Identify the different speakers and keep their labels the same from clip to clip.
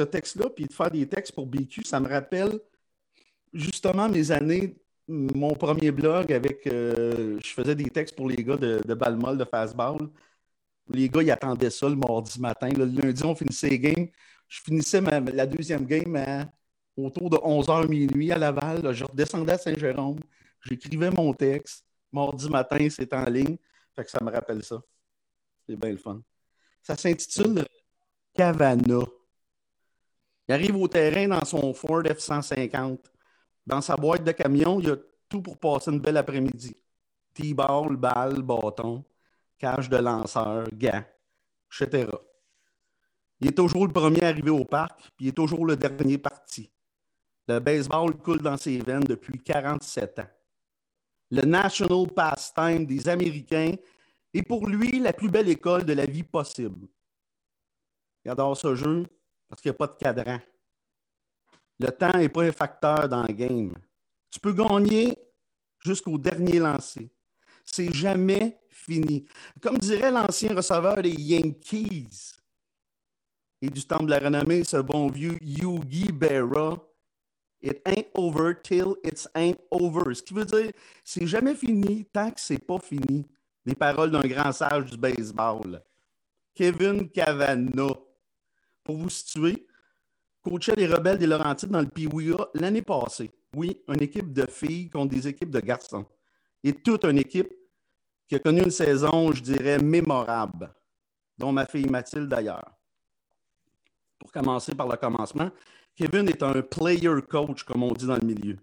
Speaker 1: ce texte-là, puis de faire des textes pour BQ, ça me rappelle justement mes années, mon premier blog avec. euh, je faisais des textes pour les gars de, de Balmol, de Fastball. Les gars, ils attendaient ça le mardi matin. Le lundi, on finissait les games. Je finissais ma- la deuxième game à- autour de 11h minuit à Laval. Je redescendais à Saint-Jérôme. J'écrivais mon texte. Mardi matin, c'est en ligne. Fait que ça me rappelle ça. C'est bien le fun. Ça s'intitule Cavana. Il arrive au terrain dans son Ford F-150. Dans sa boîte de camion, il a tout pour passer une belle après-midi. T-ball, balle, bâton, cage de lanceur, gants, etc. Il est toujours le premier arrivé au parc, puis il est toujours le dernier parti. Le baseball coule dans ses veines depuis 47 ans. Le national pastime des Américains est pour lui la plus belle école de la vie possible. Il adore ce jeu parce qu'il n'y a pas de cadran. Le temps n'est pas un facteur dans le game. Tu peux gagner jusqu'au dernier lancé. C'est jamais fini. Comme dirait l'ancien receveur des Yankees et du temple de la renommée, ce bon vieux Yogi Berra, It ain't over till it's ain't over. Ce qui veut dire, c'est jamais fini tant que c'est pas fini. Les paroles d'un grand sage du baseball. Kevin Cavana. Pour vous situer, coachait les rebelles des Laurentides dans le Piwia l'année passée. Oui, une équipe de filles contre des équipes de garçons. Et toute une équipe qui a connu une saison, je dirais, mémorable, dont ma fille Mathilde d'ailleurs. Pour commencer par le commencement, Kevin est un player coach, comme on dit dans le milieu.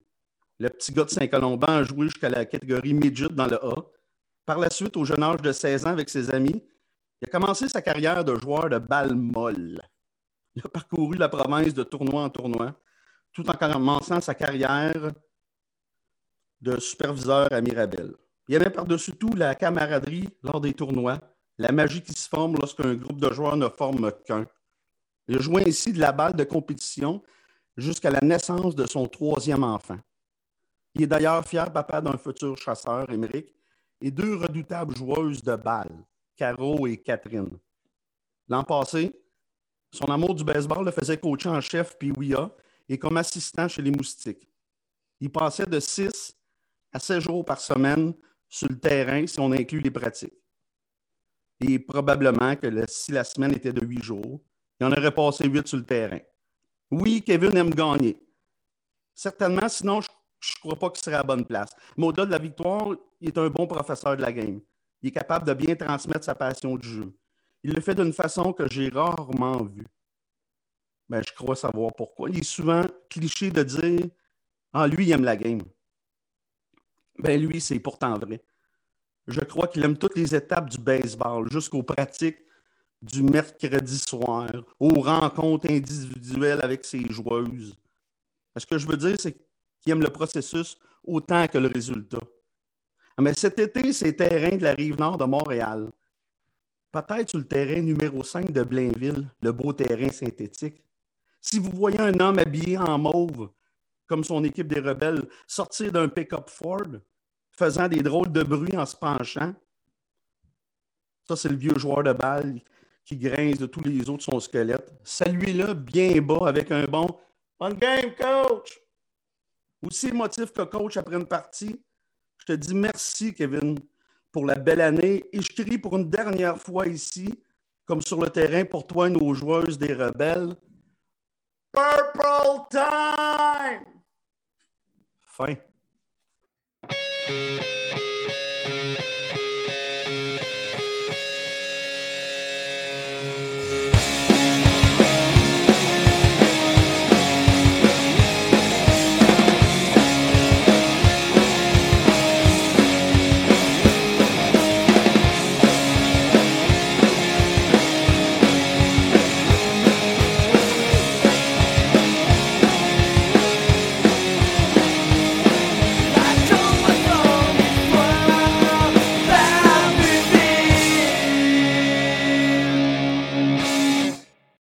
Speaker 1: Le petit gars de Saint-Colomban a joué jusqu'à la catégorie midget dans le A. Par la suite, au jeune âge de 16 ans, avec ses amis, il a commencé sa carrière de joueur de balle molle. Il a parcouru la province de tournoi en tournoi, tout en commençant sa carrière de superviseur à Mirabel. Il y avait par-dessus tout la camaraderie lors des tournois, la magie qui se forme lorsqu'un groupe de joueurs ne forme qu'un. Il a joué ainsi de la balle de compétition jusqu'à la naissance de son troisième enfant. Il est d'ailleurs fier papa d'un futur chasseur, Émeric, et deux redoutables joueuses de balle, Caro et Catherine. L'an passé, son amour du baseball le faisait coacher en chef puis WIA et comme assistant chez les Moustiques. Il passait de 6 à 7 jours par semaine sur le terrain si on inclut les pratiques. Et probablement que si la semaine était de 8 jours, il en aurait passé 8 sur le terrain. Oui, Kevin aime gagner. Certainement, sinon, je ne crois pas qu'il serait à la bonne place. Mais au-delà de la victoire, il est un bon professeur de la game. Il est capable de bien transmettre sa passion du jeu. Il le fait d'une façon que j'ai rarement vue. Ben, je crois savoir pourquoi. Il est souvent cliché de dire Ah, lui, il aime la game. Ben, lui, c'est pourtant vrai. Je crois qu'il aime toutes les étapes du baseball, jusqu'aux pratiques du mercredi soir, aux rencontres individuelles avec ses joueuses. Ce que je veux dire, c'est qu'il aime le processus autant que le résultat. Ah, Mais cet été, c'est terrain de la rive nord de Montréal. Peut-être sur le terrain numéro 5 de Blainville, le beau terrain synthétique. Si vous voyez un homme habillé en mauve, comme son équipe des rebelles, sortir d'un pick-up Ford, faisant des drôles de bruit en se penchant, ça, c'est le vieux joueur de balle qui grince de tous les autres son squelette. Saluez-le bien bas avec un bon On game, coach! Aussi motif que coach après une partie, je te dis merci, Kevin, pour la belle année et je crie pour une dernière fois ici, comme sur le terrain pour toi nos joueuses des rebelles. Purple time! Fin.